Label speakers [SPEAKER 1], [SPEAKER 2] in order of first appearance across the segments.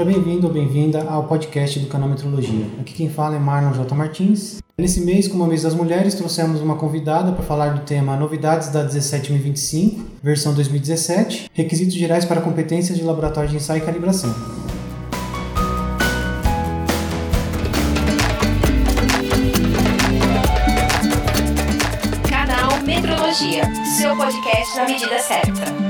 [SPEAKER 1] Seja bem-vindo ou bem-vinda ao podcast do canal Metrologia. Aqui quem fala é Marlon J. Martins. Nesse mês, como a mês das mulheres, trouxemos uma convidada para falar do tema Novidades da 17025, versão 2017, requisitos gerais para competências de laboratório de ensaio e calibração.
[SPEAKER 2] Canal Metrologia, seu podcast na medida certa.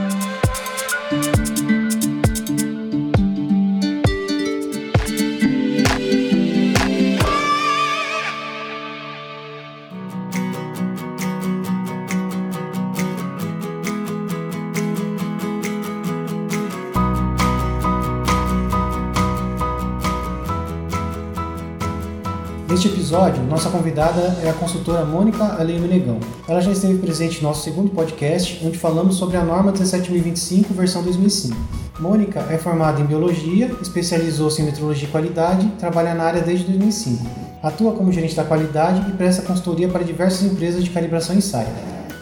[SPEAKER 1] Neste episódio, nossa convidada é a consultora Mônica Aleime Negão. Ela já esteve presente no nosso segundo podcast, onde falamos sobre a norma 17025, versão 2005. Mônica é formada em Biologia, especializou-se em Metrologia e Qualidade, trabalha na área desde 2005. Atua como gerente da qualidade e presta consultoria para diversas empresas de calibração e ensaio.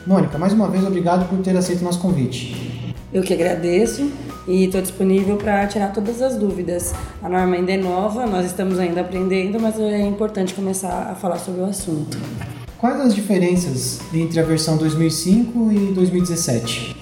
[SPEAKER 1] Mônica, mais uma vez, obrigado por ter aceito nosso convite.
[SPEAKER 3] Eu que agradeço e estou disponível para tirar todas as dúvidas. A norma ainda é nova, nós estamos ainda aprendendo, mas é importante começar a falar sobre o assunto.
[SPEAKER 1] Quais as diferenças entre a versão 2005 e 2017?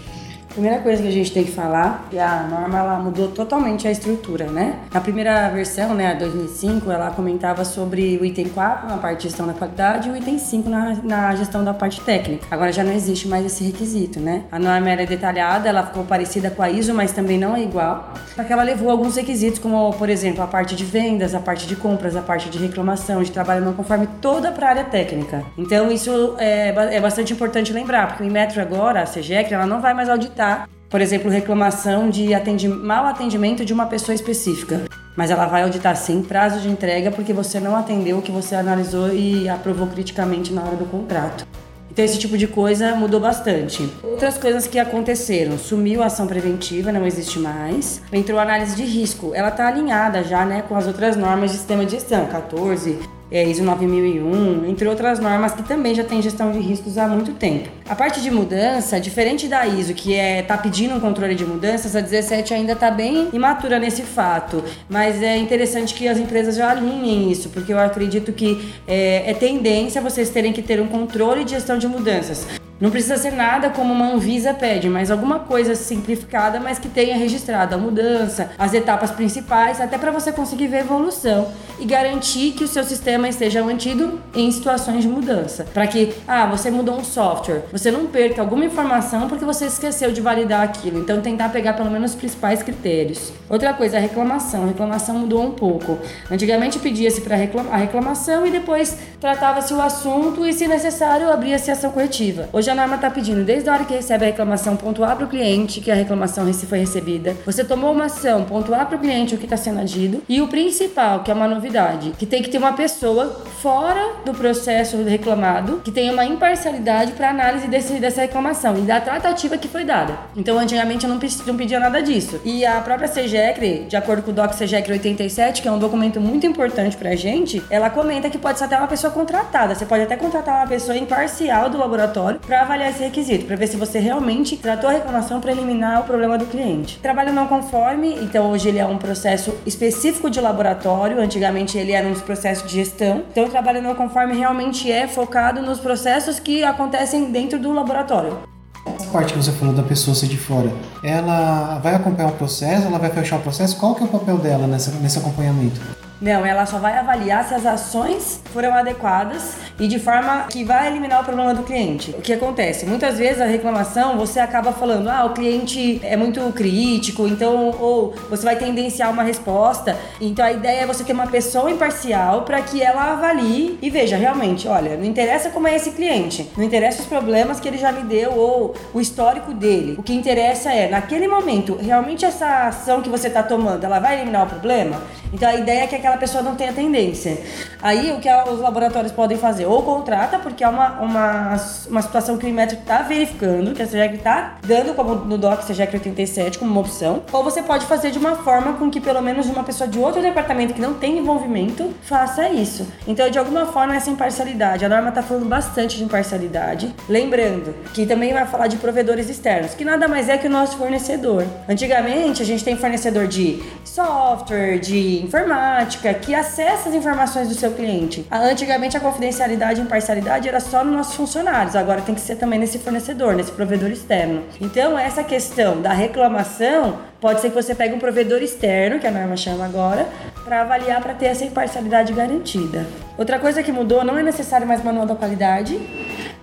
[SPEAKER 3] Primeira coisa que a gente tem que falar que a norma ela mudou totalmente a estrutura, né? Na primeira versão, né, a 2005, ela comentava sobre o item 4 na parte de gestão da qualidade e o item 5 na, na gestão da parte técnica. Agora já não existe mais esse requisito, né? A norma era detalhada, ela ficou parecida com a ISO, mas também não é igual. Só que ela levou alguns requisitos, como, por exemplo, a parte de vendas, a parte de compras, a parte de reclamação, de trabalho não conforme, toda para a área técnica. Então isso é, é bastante importante lembrar, porque o Inmetro agora, a CGEC, ela não vai mais auditar por exemplo, reclamação de atendi mau atendimento de uma pessoa específica. Mas ela vai auditar sim prazo de entrega porque você não atendeu o que você analisou e aprovou criticamente na hora do contrato. Então esse tipo de coisa mudou bastante. Outras coisas que aconteceram, sumiu a ação preventiva, não existe mais. Entrou a análise de risco, ela está alinhada já, né, com as outras normas de sistema de gestão, 14, é, ISO 9001, entre outras normas que também já tem gestão de riscos há muito tempo. A parte de mudança, diferente da ISO, que é tá pedindo um controle de mudanças, a 17 ainda está bem imatura nesse fato, mas é interessante que as empresas já alinhem isso, porque eu acredito que é, é tendência vocês terem que ter um controle de gestão de mudanças. Não precisa ser nada como uma Anvisa pede, mas alguma coisa simplificada, mas que tenha registrado a mudança, as etapas principais, até para você conseguir ver a evolução e garantir que o seu sistema esteja mantido em situações de mudança. Para que, ah, você mudou um software, você não perca alguma informação porque você esqueceu de validar aquilo. Então, tentar pegar pelo menos os principais critérios. Outra coisa, a reclamação. A reclamação mudou um pouco. Antigamente pedia-se para reclam a reclamação e depois tratava-se o assunto e, se necessário, abria-se ação corretiva. Hoje Hoje a norma está pedindo, desde a hora que recebe a reclamação, pontuar para o cliente que a reclamação foi recebida. Você tomou uma ação, pontuar para o cliente o que está sendo agido. E o principal, que é uma novidade, que tem que ter uma pessoa fora do processo reclamado, que tenha uma imparcialidade para análise desse, dessa reclamação e da tratativa que foi dada. Então, antigamente eu não, não pedia nada disso. E a própria CGECRE, de acordo com o DOC CGECRE 87, que é um documento muito importante para a gente, ela comenta que pode ser até uma pessoa contratada. Você pode até contratar uma pessoa imparcial do laboratório para avaliar esse requisito, para ver se você realmente tratou a reclamação para eliminar o problema do cliente. Trabalho não conforme, então hoje ele é um processo específico de laboratório, antigamente ele era um processo de gestão. Então o trabalho não conforme realmente é focado nos processos que acontecem dentro do laboratório.
[SPEAKER 1] Essa parte que você falou da pessoa ser de fora, ela vai acompanhar o processo, ela vai fechar o processo? Qual que é o papel dela nessa, nesse acompanhamento?
[SPEAKER 3] Não, ela só vai avaliar se as ações foram adequadas e de forma que vai eliminar o problema do cliente. O que acontece? Muitas vezes a reclamação você acaba falando, ah, o cliente é muito crítico, então, ou você vai tendenciar uma resposta. Então a ideia é você ter uma pessoa imparcial para que ela avalie e veja realmente, olha, não interessa como é esse cliente, não interessa os problemas que ele já me deu ou o histórico dele. O que interessa é, naquele momento, realmente essa ação que você está tomando, ela vai eliminar o problema? Então a ideia é que aquela pessoa não tenha tendência. Aí o que os laboratórios podem fazer? Ou contrata, porque é uma, uma, uma situação que o Inmetro está verificando, que a SEGEC está dando como no DOC SEGEC 87 como uma opção, ou você pode fazer de uma forma com que pelo menos uma pessoa de outro departamento que não tem envolvimento faça isso. Então, de alguma forma, essa imparcialidade. A norma está falando bastante de imparcialidade. Lembrando que também vai falar de provedores externos, que nada mais é que o nosso fornecedor. Antigamente, a gente tem fornecedor de software, de informática, que acessa as informações do seu cliente. Antigamente, a confidencialidade e imparcialidade era só nos nossos funcionários, agora tem que ser também nesse fornecedor, nesse provedor externo. Então, essa questão da reclamação Pode ser que você pegue um provedor externo, que a norma chama agora, para avaliar para ter essa imparcialidade garantida. Outra coisa que mudou, não é necessário mais manual da qualidade.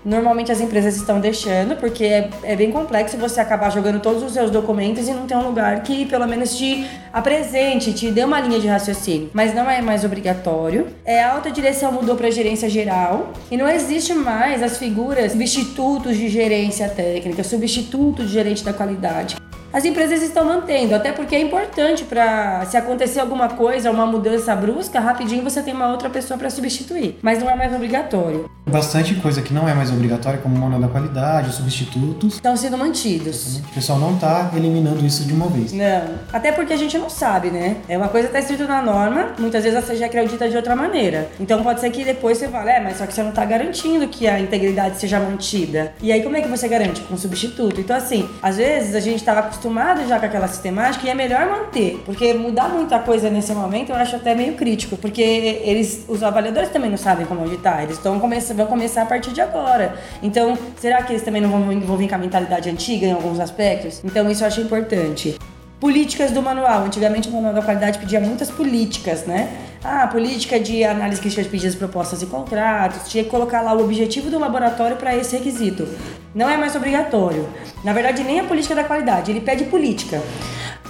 [SPEAKER 3] Normalmente as empresas estão deixando, porque é, é, bem complexo você acabar jogando todos os seus documentos e não ter um lugar que pelo menos te apresente, te dê uma linha de raciocínio. Mas não é mais obrigatório. É, a alta direção mudou para gerência geral e não existe mais as figuras substitutos de gerência técnica, substituto de gerente da qualidade as empresas estão mantendo, até porque é importante para se acontecer alguma coisa, uma mudança brusca, rapidinho você tem uma outra pessoa para substituir, mas não é mais obrigatório.
[SPEAKER 1] Bastante coisa que não é mais obrigatória, como manual da qualidade, substitutos,
[SPEAKER 3] estão sendo mantidos.
[SPEAKER 1] O pessoal não está eliminando isso de uma vez.
[SPEAKER 3] Não, até porque a gente não sabe, né? É uma coisa que está escrito na norma, muitas vezes a CG acredita de outra maneira. Então pode ser que depois você fale, é, mas só que você não está garantindo que a integridade seja mantida. E aí como é que você garante? Com substituto. Então assim, às vezes a gente estava acostumado acostumado já com aquela sistemática e é melhor manter, porque mudar muita coisa nesse momento eu acho até meio crítico, porque eles, os avaliadores também não sabem como auditar, eles estão começando, vão começar a partir de agora. Então, será que eles também não vão envolver com a mentalidade antiga em alguns aspectos? Então, isso eu acho importante. Políticas do manual. Antigamente o manual da qualidade pedia muitas políticas, né? Ah, política de análise crítica de pedidos, propostas e contratos. Tinha que colocar lá o objetivo do laboratório para esse requisito. Não é mais obrigatório. Na verdade, nem a política da qualidade, ele pede política.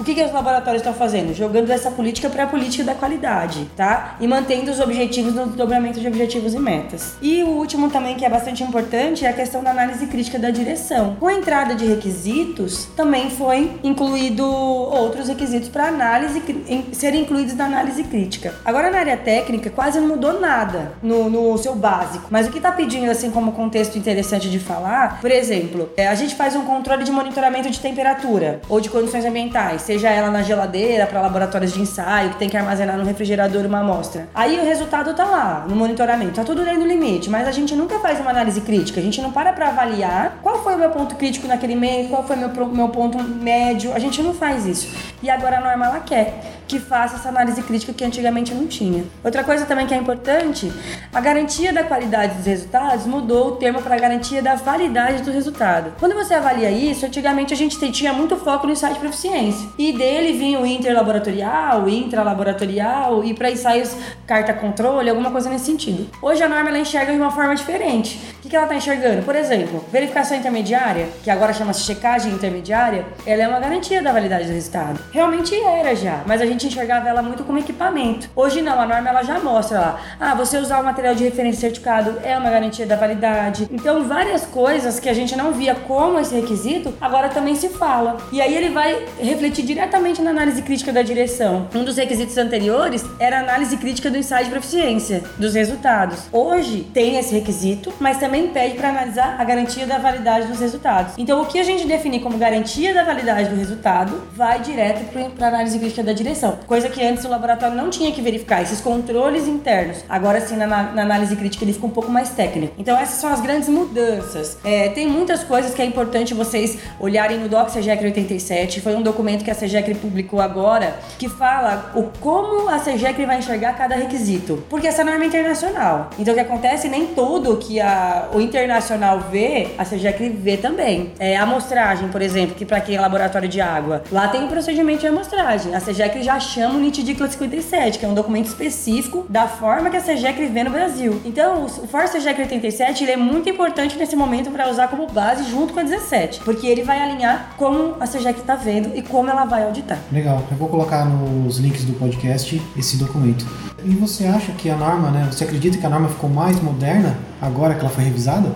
[SPEAKER 3] O que, que os laboratórios estão fazendo? Jogando essa política para a política da qualidade, tá? E mantendo os objetivos no dobramento de objetivos e metas. E o último também que é bastante importante é a questão da análise crítica da direção. Com a entrada de requisitos, também foi incluído outros requisitos para análise serem incluídos na análise crítica. Agora na área técnica quase não mudou nada no, no seu básico, mas o que está pedindo assim como contexto interessante de falar, por exemplo, é, a gente faz um controle de monitoramento de temperatura ou de condições ambientais seja ela na geladeira para laboratórios de ensaio, que tem que armazenar no refrigerador uma amostra. Aí o resultado tá lá, no monitoramento, tá tudo dentro do limite, mas a gente nunca faz uma análise crítica, a gente não para para avaliar qual foi o meu ponto crítico naquele mês, qual foi o meu, meu ponto médio, a gente não faz isso. E agora a norma ela quer que faça essa análise crítica que antigamente não tinha. Outra coisa também que é importante, a garantia da qualidade dos resultados mudou o termo para garantia da validade do resultado. Quando você avalia isso, antigamente a gente tinha muito foco no insight de proficiência. E dele vinha o interlaboratorial, intralaboratorial e para ensaios carta controle, alguma coisa nesse sentido. Hoje a norma ela enxerga de uma forma diferente. O que ela está enxergando? Por exemplo, verificação intermediária, que agora chama-se checagem intermediária, ela é uma garantia da validade do resultado. Realmente era já, mas a gente gente enxergava ela muito como equipamento. Hoje não, a norma ela já mostra lá. Ah, você usar o material de referência certificado é uma garantia da validade. Então, várias coisas que a gente não via como esse requisito, agora também se fala. E aí ele vai refletir diretamente na análise crítica da direção. Um dos requisitos anteriores era a análise crítica do ensaio de proficiência, dos resultados. Hoje tem esse requisito, mas também pede para analisar a garantia da validade dos resultados. Então, o que a gente definir como garantia da validade do resultado vai direto para a análise crítica da direção coisa que antes o laboratório não tinha que verificar, esses controles internos. Agora sim, na, na análise crítica ele fica um pouco mais técnico. Então essas são as grandes mudanças. É, tem muitas coisas que é importante vocês olharem no Doc CGEC 87, foi um documento que a CGEC publicou agora, que fala o como a CGEC vai enxergar cada requisito. Porque essa norma é internacional. Então o que acontece, nem tudo que a, o internacional vê, a CGEC vê também. É, a amostragem, por exemplo, que para quem é laboratório de água, lá tem um procedimento de amostragem. A CGEC já chama o NITDICLA 57, que é um documento específico da forma que a CGEC vê no Brasil. Então, o For CGEC 87 ele é muito importante nesse momento para usar como base junto com a 17, porque ele vai alinhar como a CGEC está vendo e como ela vai auditar.
[SPEAKER 1] Legal, eu vou colocar nos links do podcast esse documento. E você acha que a norma, né? Você acredita que a norma ficou mais moderna agora que ela foi revisada?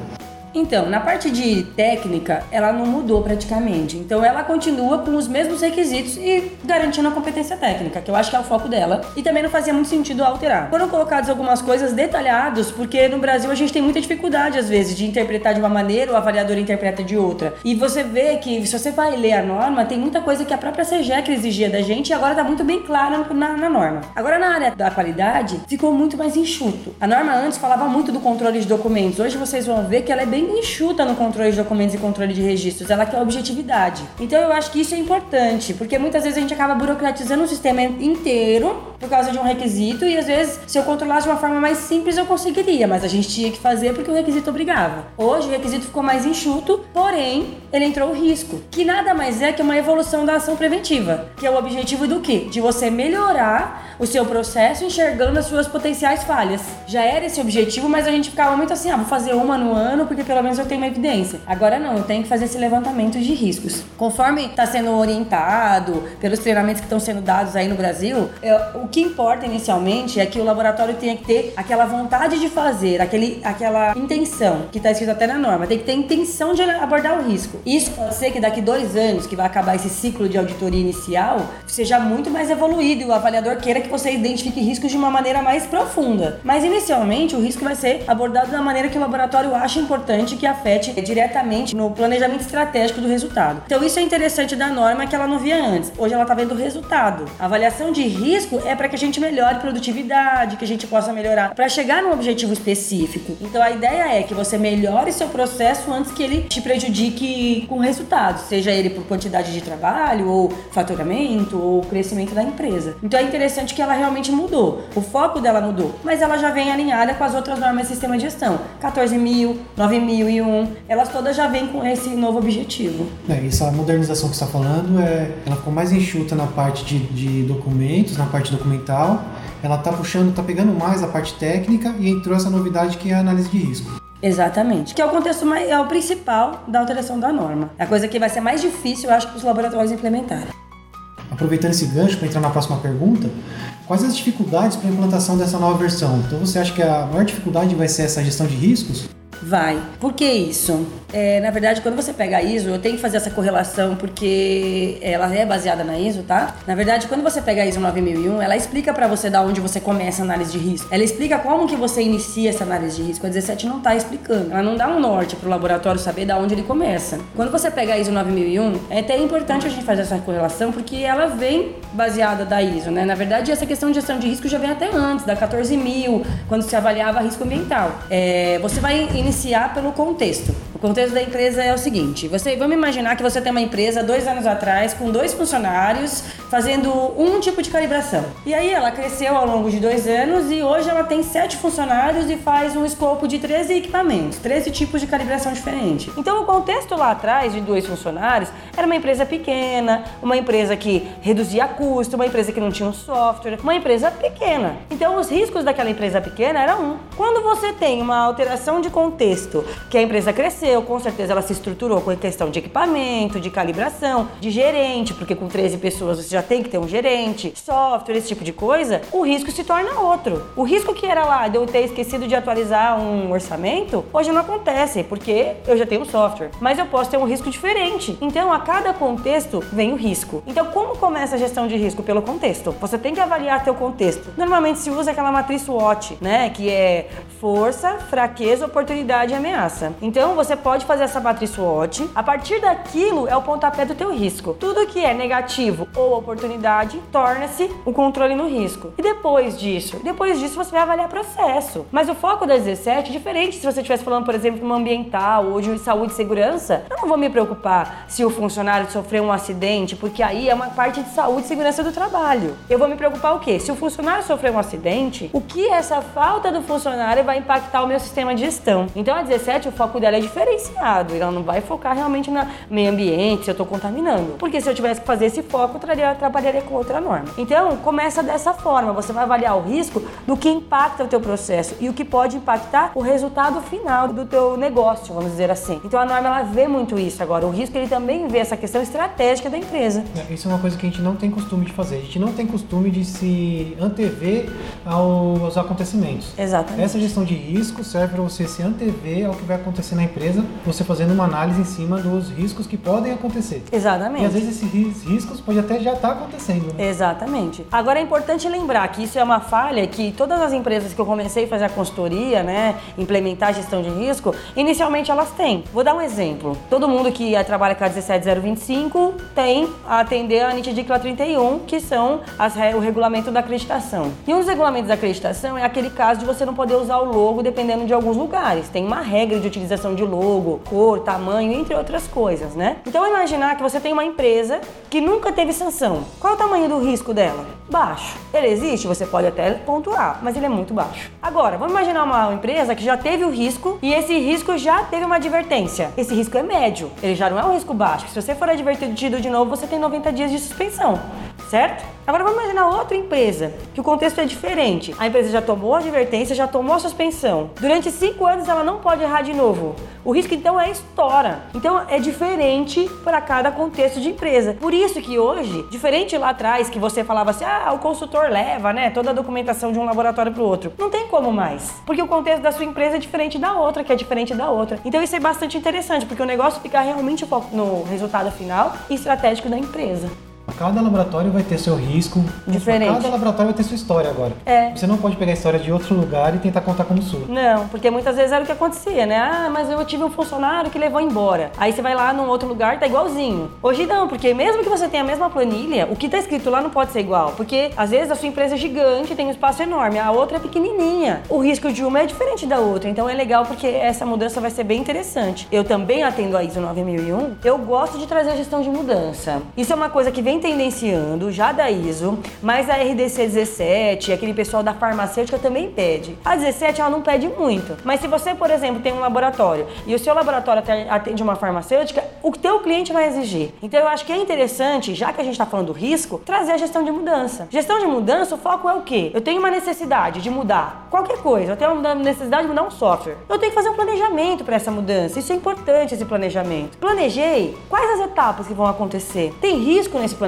[SPEAKER 3] Então, na parte de técnica, ela não mudou praticamente. Então, ela continua com os mesmos requisitos e garantindo a competência técnica, que eu acho que é o foco dela. E também não fazia muito sentido alterar. Foram colocadas algumas coisas detalhadas, porque no Brasil a gente tem muita dificuldade, às vezes, de interpretar de uma maneira, o avaliador interpreta de outra. E você vê que, se você vai ler a norma, tem muita coisa que a própria CGEC exigia da gente e agora tá muito bem clara na, na norma. Agora, na área da qualidade, ficou muito mais enxuto. A norma antes falava muito do controle de documentos. Hoje vocês vão ver que ela é bem enxuta no controle de documentos e controle de registros. Ela quer objetividade. Então eu acho que isso é importante, porque muitas vezes a gente acaba burocratizando o sistema inteiro por causa de um requisito e às vezes se eu controlasse de uma forma mais simples eu conseguiria, mas a gente tinha que fazer porque o requisito obrigava. Hoje o requisito ficou mais enxuto, porém ele entrou o risco, que nada mais é que uma evolução da ação preventiva, que é o objetivo do quê? De você melhorar o seu processo enxergando as suas potenciais falhas. Já era esse objetivo, mas a gente ficava muito assim, ah, vou fazer uma no ano porque pelo menos eu tenho uma evidência. Agora não, eu tenho que fazer esse levantamento de riscos. Conforme está sendo orientado pelos treinamentos que estão sendo dados aí no Brasil, eu, o que importa inicialmente é que o laboratório tenha que ter aquela vontade de fazer, aquele, aquela intenção, que está escrito até na norma, tem que ter intenção de abordar o risco. Isso pode ser que daqui dois anos, que vai acabar esse ciclo de auditoria inicial, seja muito mais evoluído e o avaliador queira que você identifique riscos de uma maneira mais profunda. Mas inicialmente o risco vai ser abordado da maneira que o laboratório acha importante que afete diretamente no planejamento estratégico do resultado. Então isso é interessante da norma que ela não via antes. Hoje ela está vendo o resultado. A avaliação de risco é para que a gente melhore produtividade, que a gente possa melhorar para chegar num objetivo específico. Então a ideia é que você melhore seu processo antes que ele te prejudique com resultados, seja ele por quantidade de trabalho ou faturamento ou crescimento da empresa. Então é interessante que ela realmente mudou. O foco dela mudou, mas ela já vem alinhada com as outras normas de sistema de gestão. 14.000, 9.001, elas todas já vêm com esse novo objetivo.
[SPEAKER 1] É, essa modernização que está falando, é, ela ficou mais enxuta na parte de, de documentos, na parte documental. Ela está puxando, está pegando mais a parte técnica e entrou essa novidade que é a análise de risco.
[SPEAKER 3] Exatamente. Que é o contexto mais, é o principal da alteração da norma. É a coisa que vai ser mais difícil, eu acho, para os laboratórios implementarem.
[SPEAKER 1] Aproveitando esse gancho para entrar na próxima pergunta, quais as dificuldades para a implantação dessa nova versão? Então você acha que a maior dificuldade vai ser essa gestão de riscos?
[SPEAKER 3] Vai. Por que isso? É, na verdade, quando você pega a ISO, eu tenho que fazer essa correlação porque ela é baseada na ISO, tá? Na verdade, quando você pega a ISO 9001, ela explica para você da onde você começa a análise de risco. Ela explica como que você inicia essa análise de risco. A 17 não tá explicando. Ela não dá um norte pro laboratório saber da onde ele começa. Quando você pega a ISO 9001, é até importante a gente fazer essa correlação porque ela vem baseada da ISO, né? Na verdade, essa questão de gestão de risco já vem até antes, da 14.000, quando se avaliava risco ambiental. É, você vai iniciar pelo contexto. O contexto da empresa é o seguinte: você vamos imaginar que você tem uma empresa dois anos atrás com dois funcionários fazendo um tipo de calibração. E aí ela cresceu ao longo de dois anos e hoje ela tem sete funcionários e faz um escopo de 13 equipamentos, 13 tipos de calibração diferente. Então o contexto lá atrás de dois funcionários era uma empresa pequena, uma empresa que reduzia custo, uma empresa que não tinha um software, uma empresa pequena. Então os riscos daquela empresa pequena eram um. Quando você tem uma alteração de contexto, que a empresa cresceu, com certeza ela se estruturou com a questão de equipamento, de calibração, de gerente, porque com 13 pessoas você já tem que ter um gerente, software, esse tipo de coisa, o risco se torna outro. O risco que era lá de eu ter esquecido de atualizar um orçamento, hoje não acontece, porque eu já tenho um software. Mas eu posso ter um risco diferente. Então, a cada contexto vem o risco. Então, como começa a gestão de risco? Pelo contexto. Você tem que avaliar teu contexto. Normalmente se usa aquela matriz SWOT, né? Que é força, fraqueza, oportunidade e ameaça. Então, você pode fazer essa matriz SWOT. A partir daquilo é o pontapé do teu risco. Tudo que é negativo ou oportunidade torna-se um controle no risco. E depois disso? Depois disso você vai avaliar processo. Mas o foco da 17 é diferente se você estivesse falando, por exemplo, de uma ambiental ou de saúde e segurança. Eu não vou me preocupar se o funcionário sofreu um acidente, porque aí é uma parte de saúde e segurança do trabalho. Eu vou me preocupar o quê? Se o funcionário sofreu um acidente, o que essa falta do funcionário vai impactar o meu sistema de gestão? Então a 17, o foco dela é diferenciado. Ela não vai focar realmente no meio ambiente, se eu estou contaminando. Porque se eu tivesse que fazer esse foco, eu traria, trabalharia com outra norma. Então, começa dessa forma. Você vai avaliar o risco do que impacta o teu processo e o que pode impactar o resultado final do teu negócio, vamos dizer assim. Então, a norma ela vê muito isso agora. O risco ele também vê essa questão estratégica da empresa.
[SPEAKER 1] É, isso é uma coisa que a gente não tem costume de fazer. A gente não tem costume de se antever aos acontecimentos.
[SPEAKER 3] Exatamente.
[SPEAKER 1] Essa gestão de risco serve para você se antever ao que vai acontecer na empresa coisa você fazendo uma análise em cima dos riscos que podem acontecer.
[SPEAKER 3] Exatamente.
[SPEAKER 1] E às vezes esses riscos pode até já estar tá acontecendo. Né?
[SPEAKER 3] Exatamente. Agora é importante lembrar que isso é uma falha que todas as empresas que eu comecei a fazer a consultoria, né, implementar a gestão de risco, inicialmente elas têm. Vou dar um exemplo. Todo mundo que trabalha com a 17025 tem a atender a NIT DICLA 31, que são as, o regulamento da acreditação. E um dos regulamentos da acreditação é aquele caso de você não poder usar o logo dependendo de alguns lugares. Tem uma regra de utilização de logo, cor, tamanho, entre outras coisas, né? Então imaginar que você tem uma empresa que nunca teve sanção. Qual é o tamanho do risco dela? Baixo. Ele existe? Você pode até pontuar, mas ele é muito baixo. Agora, vamos imaginar uma empresa que já teve o risco e esse risco já teve uma advertência. Esse risco é médio, ele já não é um risco baixo. Se você for advertido de novo, você tem 90 dias de suspensão, certo? Agora vamos imaginar outra empresa, que o contexto é diferente. A empresa já tomou a advertência, já tomou a suspensão. Durante cinco anos ela não pode errar de novo. O risco então é estoura. Então é diferente para cada contexto de empresa. Por isso que hoje, diferente lá atrás que você falava assim, ah, o consultor leva, né, toda a documentação de um laboratório para o outro. Não tem como mais, porque o contexto da sua empresa é diferente da outra, que é diferente da outra. Então isso é bastante interessante, porque o negócio fica realmente no resultado final e estratégico da empresa.
[SPEAKER 1] Cada laboratório vai ter seu risco.
[SPEAKER 3] Diferente.
[SPEAKER 1] Cada laboratório vai ter sua história agora.
[SPEAKER 3] É.
[SPEAKER 1] Você não pode pegar a história de outro lugar e tentar contar como sua.
[SPEAKER 3] Não, porque muitas vezes era o que acontecia, né? Ah, mas eu tive um funcionário que levou embora. Aí você vai lá num outro lugar e tá igualzinho. Hoje não, porque mesmo que você tenha a mesma planilha, o que tá escrito lá não pode ser igual. Porque às vezes a sua empresa é gigante, tem um espaço enorme, a outra é pequenininha. O risco de uma é diferente da outra. Então é legal porque essa mudança vai ser bem interessante. Eu também atendo a ISO 9001. Eu gosto de trazer a gestão de mudança. Isso é uma coisa que vem tendenciando já da ISO, mas a RDC 17, aquele pessoal da farmacêutica também pede. A 17 ela não pede muito, mas se você, por exemplo, tem um laboratório e o seu laboratório atende uma farmacêutica, o teu cliente vai exigir. Então eu acho que é interessante, já que a gente está falando do risco, trazer a gestão de mudança. Gestão de mudança, o foco é o quê? Eu tenho uma necessidade de mudar qualquer coisa, eu tenho uma necessidade de mudar um software. Eu tenho que fazer um planejamento para essa mudança. Isso é importante, esse planejamento. Planejei quais as etapas que vão acontecer. Tem risco nesse planejamento?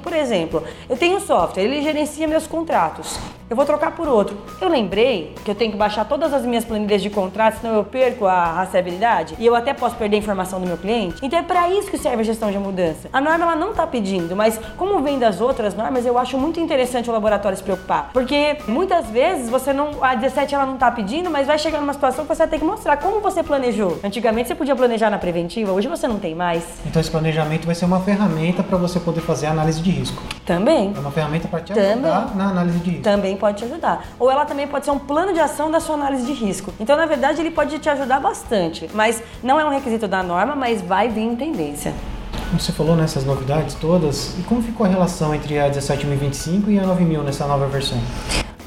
[SPEAKER 3] Por exemplo, eu tenho um software, ele gerencia meus contratos. Eu vou trocar por outro. Eu lembrei que eu tenho que baixar todas as minhas planilhas de contratos, senão eu perco a rastreabilidade e eu até posso perder a informação do meu cliente. Então é para isso que serve a gestão de mudança. A norma ela não está pedindo, mas como vem das outras normas, eu acho muito interessante o laboratório se preocupar, porque muitas vezes você não a 17 ela não está pedindo, mas vai chegar numa situação que você vai ter que mostrar como você planejou. Antigamente você podia planejar na preventiva, hoje você não tem mais.
[SPEAKER 1] Então esse planejamento vai ser uma ferramenta para você poder fazer análise de risco.
[SPEAKER 3] Também.
[SPEAKER 1] É uma ferramenta para te ajudar também. na análise de risco.
[SPEAKER 3] Também pode te ajudar. Ou ela também pode ser um plano de ação da sua análise de risco. Então, na verdade, ele pode te ajudar bastante, mas não é um requisito da norma, mas vai vir em tendência.
[SPEAKER 1] Como você falou nessas novidades todas, e como ficou a relação entre a 17025 e a 9000 nessa nova versão?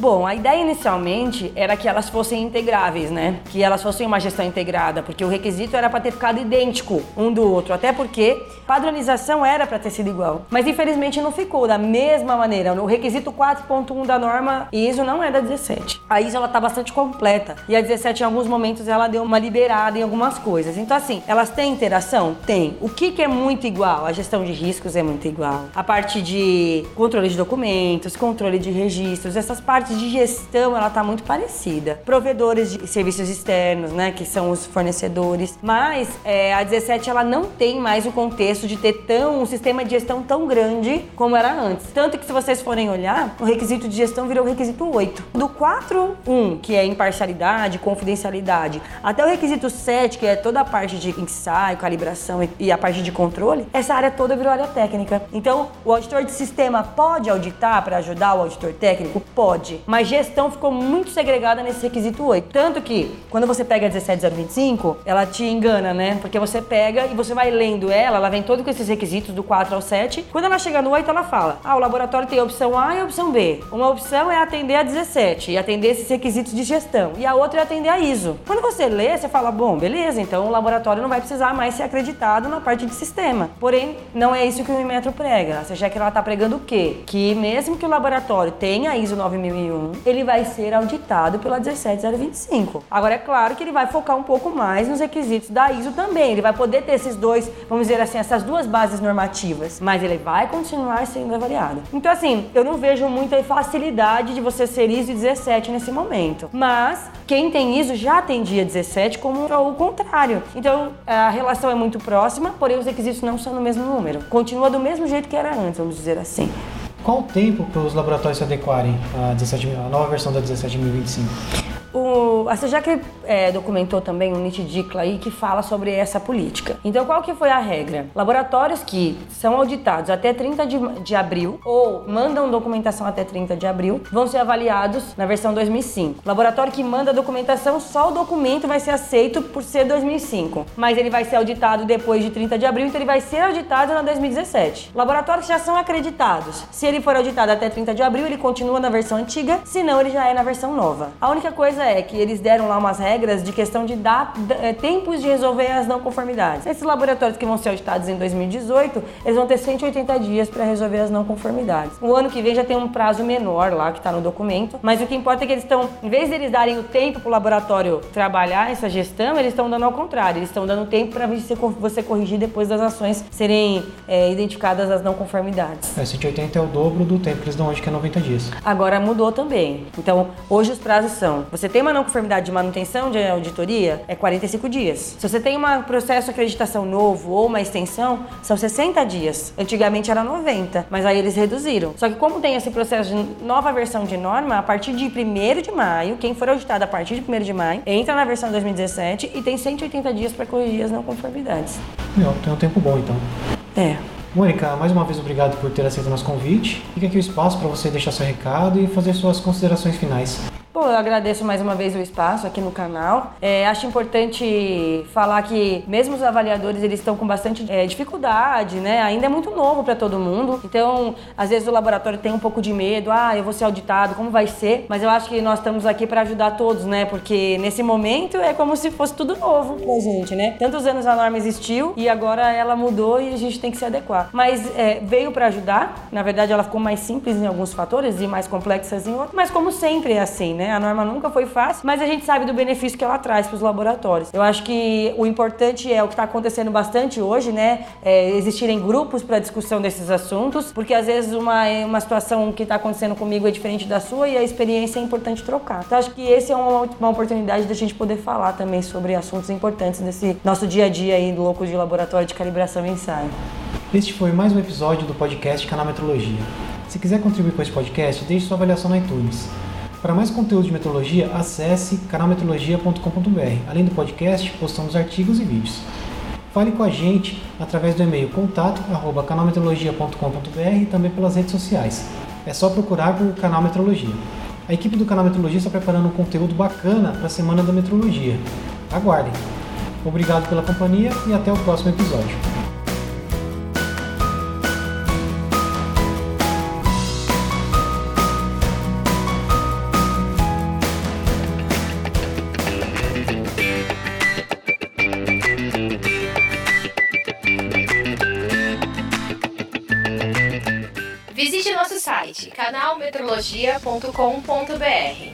[SPEAKER 3] Bom, a ideia inicialmente era que elas fossem integráveis, né? Que elas fossem uma gestão integrada, porque o requisito era para ter ficado idêntico um do outro, até porque padronização era para ter sido igual. Mas infelizmente não ficou da mesma maneira. O requisito 4.1 da norma ISO não é da 17. A ISO ela tá bastante completa e a 17 em alguns momentos ela deu uma liberada em algumas coisas. Então assim, elas têm interação? Tem. O que que é muito igual? A gestão de riscos é muito igual. A parte de controle de documentos, controle de registros, essas partes parte de gestão ela está muito parecida. Provedores de serviços externos, né, que são os fornecedores, mas é, a 17 ela não tem mais o contexto de ter tão um sistema de gestão tão grande como era antes. Tanto que se vocês forem olhar, o requisito de gestão virou o requisito 8. Do 4.1, que é imparcialidade, confidencialidade, até o requisito 7, que é toda a parte de ensaio, calibração e a parte de controle, essa área toda virou área técnica. Então, o auditor de sistema pode auditar para ajudar o auditor técnico? Pode mas gestão ficou muito segregada nesse requisito 8. Tanto que, quando você pega a 17025, ela te engana, né? Porque você pega e você vai lendo ela, ela vem todo com esses requisitos do 4 ao 7. Quando ela chega no 8, ela fala: ah, o laboratório tem a opção A e a opção B. Uma opção é atender a 17 e atender esses requisitos de gestão, e a outra é atender a ISO. Quando você lê, você fala: bom, beleza, então o laboratório não vai precisar mais ser acreditado na parte de sistema. Porém, não é isso que o Inmetro prega. Você já que ela está pregando o quê? Que mesmo que o laboratório tenha a ISO 9001 2001, ele vai ser auditado pela 17025. Agora, é claro que ele vai focar um pouco mais nos requisitos da ISO também. Ele vai poder ter esses dois, vamos dizer assim, essas duas bases normativas, mas ele vai continuar sendo avaliado. Então, assim, eu não vejo muita facilidade de você ser ISO 17 nesse momento. Mas quem tem ISO já tem dia 17, como o contrário. Então, a relação é muito próxima, porém os requisitos não são no mesmo número. Continua do mesmo jeito que era antes, vamos dizer assim.
[SPEAKER 1] Qual o tempo para os laboratórios se adequarem à, 17, à nova versão da 17025?
[SPEAKER 3] O, a CEJAC é, documentou também um nitidicla aí que fala sobre essa política. Então, qual que foi a regra? Laboratórios que são auditados até 30 de, de abril ou mandam documentação até 30 de abril vão ser avaliados na versão 2005. Laboratório que manda documentação, só o documento vai ser aceito por ser 2005, mas ele vai ser auditado depois de 30 de abril, então ele vai ser auditado na 2017. Laboratórios que já são acreditados, se ele for auditado até 30 de abril, ele continua na versão antiga, se não, ele já é na versão nova. A única coisa é que eles deram lá umas regras de questão de dar é, tempos de resolver as não conformidades. Esses laboratórios que vão ser auditados em 2018, eles vão ter 180 dias para resolver as não conformidades. O ano que vem já tem um prazo menor lá que está no documento, mas o que importa é que eles estão, em vez de eles darem o tempo para o laboratório trabalhar essa gestão, eles estão dando ao contrário, eles estão dando tempo para você corrigir depois das ações serem é, identificadas as não conformidades.
[SPEAKER 1] É, 180 é o dobro do tempo que eles dão hoje, que é 90 dias.
[SPEAKER 3] Agora mudou também. Então, hoje os prazos são: você tem uma não conformidade de manutenção de auditoria, é 45 dias. Se você tem um processo de acreditação novo ou uma extensão, são 60 dias. Antigamente era 90, mas aí eles reduziram. Só que como tem esse processo de nova versão de norma, a partir de 1 de maio, quem for auditado a partir de 1 de maio, entra na versão 2017 e tem 180 dias para corrigir as não conformidades.
[SPEAKER 1] Meu, tem um tempo bom então.
[SPEAKER 3] É.
[SPEAKER 1] Mônica, mais uma vez obrigado por ter aceito nosso convite. Fica aqui o espaço para você deixar seu recado e fazer suas considerações finais.
[SPEAKER 3] Bom, eu agradeço mais uma vez o espaço aqui no canal. É, acho importante falar que mesmo os avaliadores eles estão com bastante é, dificuldade, né? Ainda é muito novo para todo mundo. Então, às vezes o laboratório tem um pouco de medo. Ah, eu vou ser auditado, como vai ser? Mas eu acho que nós estamos aqui para ajudar todos, né? Porque nesse momento é como se fosse tudo novo pra gente, né? Tantos anos a norma existiu e agora ela mudou e a gente tem que se adequar. Mas é, veio para ajudar. Na verdade, ela ficou mais simples em alguns fatores e mais complexas em outros. Mas como sempre é assim, né? Né? A norma nunca foi fácil, mas a gente sabe do benefício que ela traz para os laboratórios. Eu acho que o importante é o que está acontecendo bastante hoje, né? É existirem grupos para discussão desses assuntos, porque às vezes uma, uma situação que está acontecendo comigo é diferente da sua e a experiência é importante trocar. Então acho que esse é uma, uma oportunidade da gente poder falar também sobre assuntos importantes desse nosso dia a dia aí do louco de laboratório de calibração e ensaio.
[SPEAKER 1] Este foi mais um episódio do podcast Canal Metrologia. Se quiser contribuir com esse podcast, deixe sua avaliação no iTunes. Para mais conteúdo de metrologia, acesse canalmetrologia.com.br. Além do podcast, postamos artigos e vídeos. Fale com a gente através do e-mail contato@canalmetrologia.com.br e também pelas redes sociais. É só procurar por Canal Metrologia. A equipe do Canal Metrologia está preparando um conteúdo bacana para a Semana da Metrologia. Aguardem! Obrigado pela companhia e até o próximo episódio.
[SPEAKER 2] Canalmetrologia.com.br.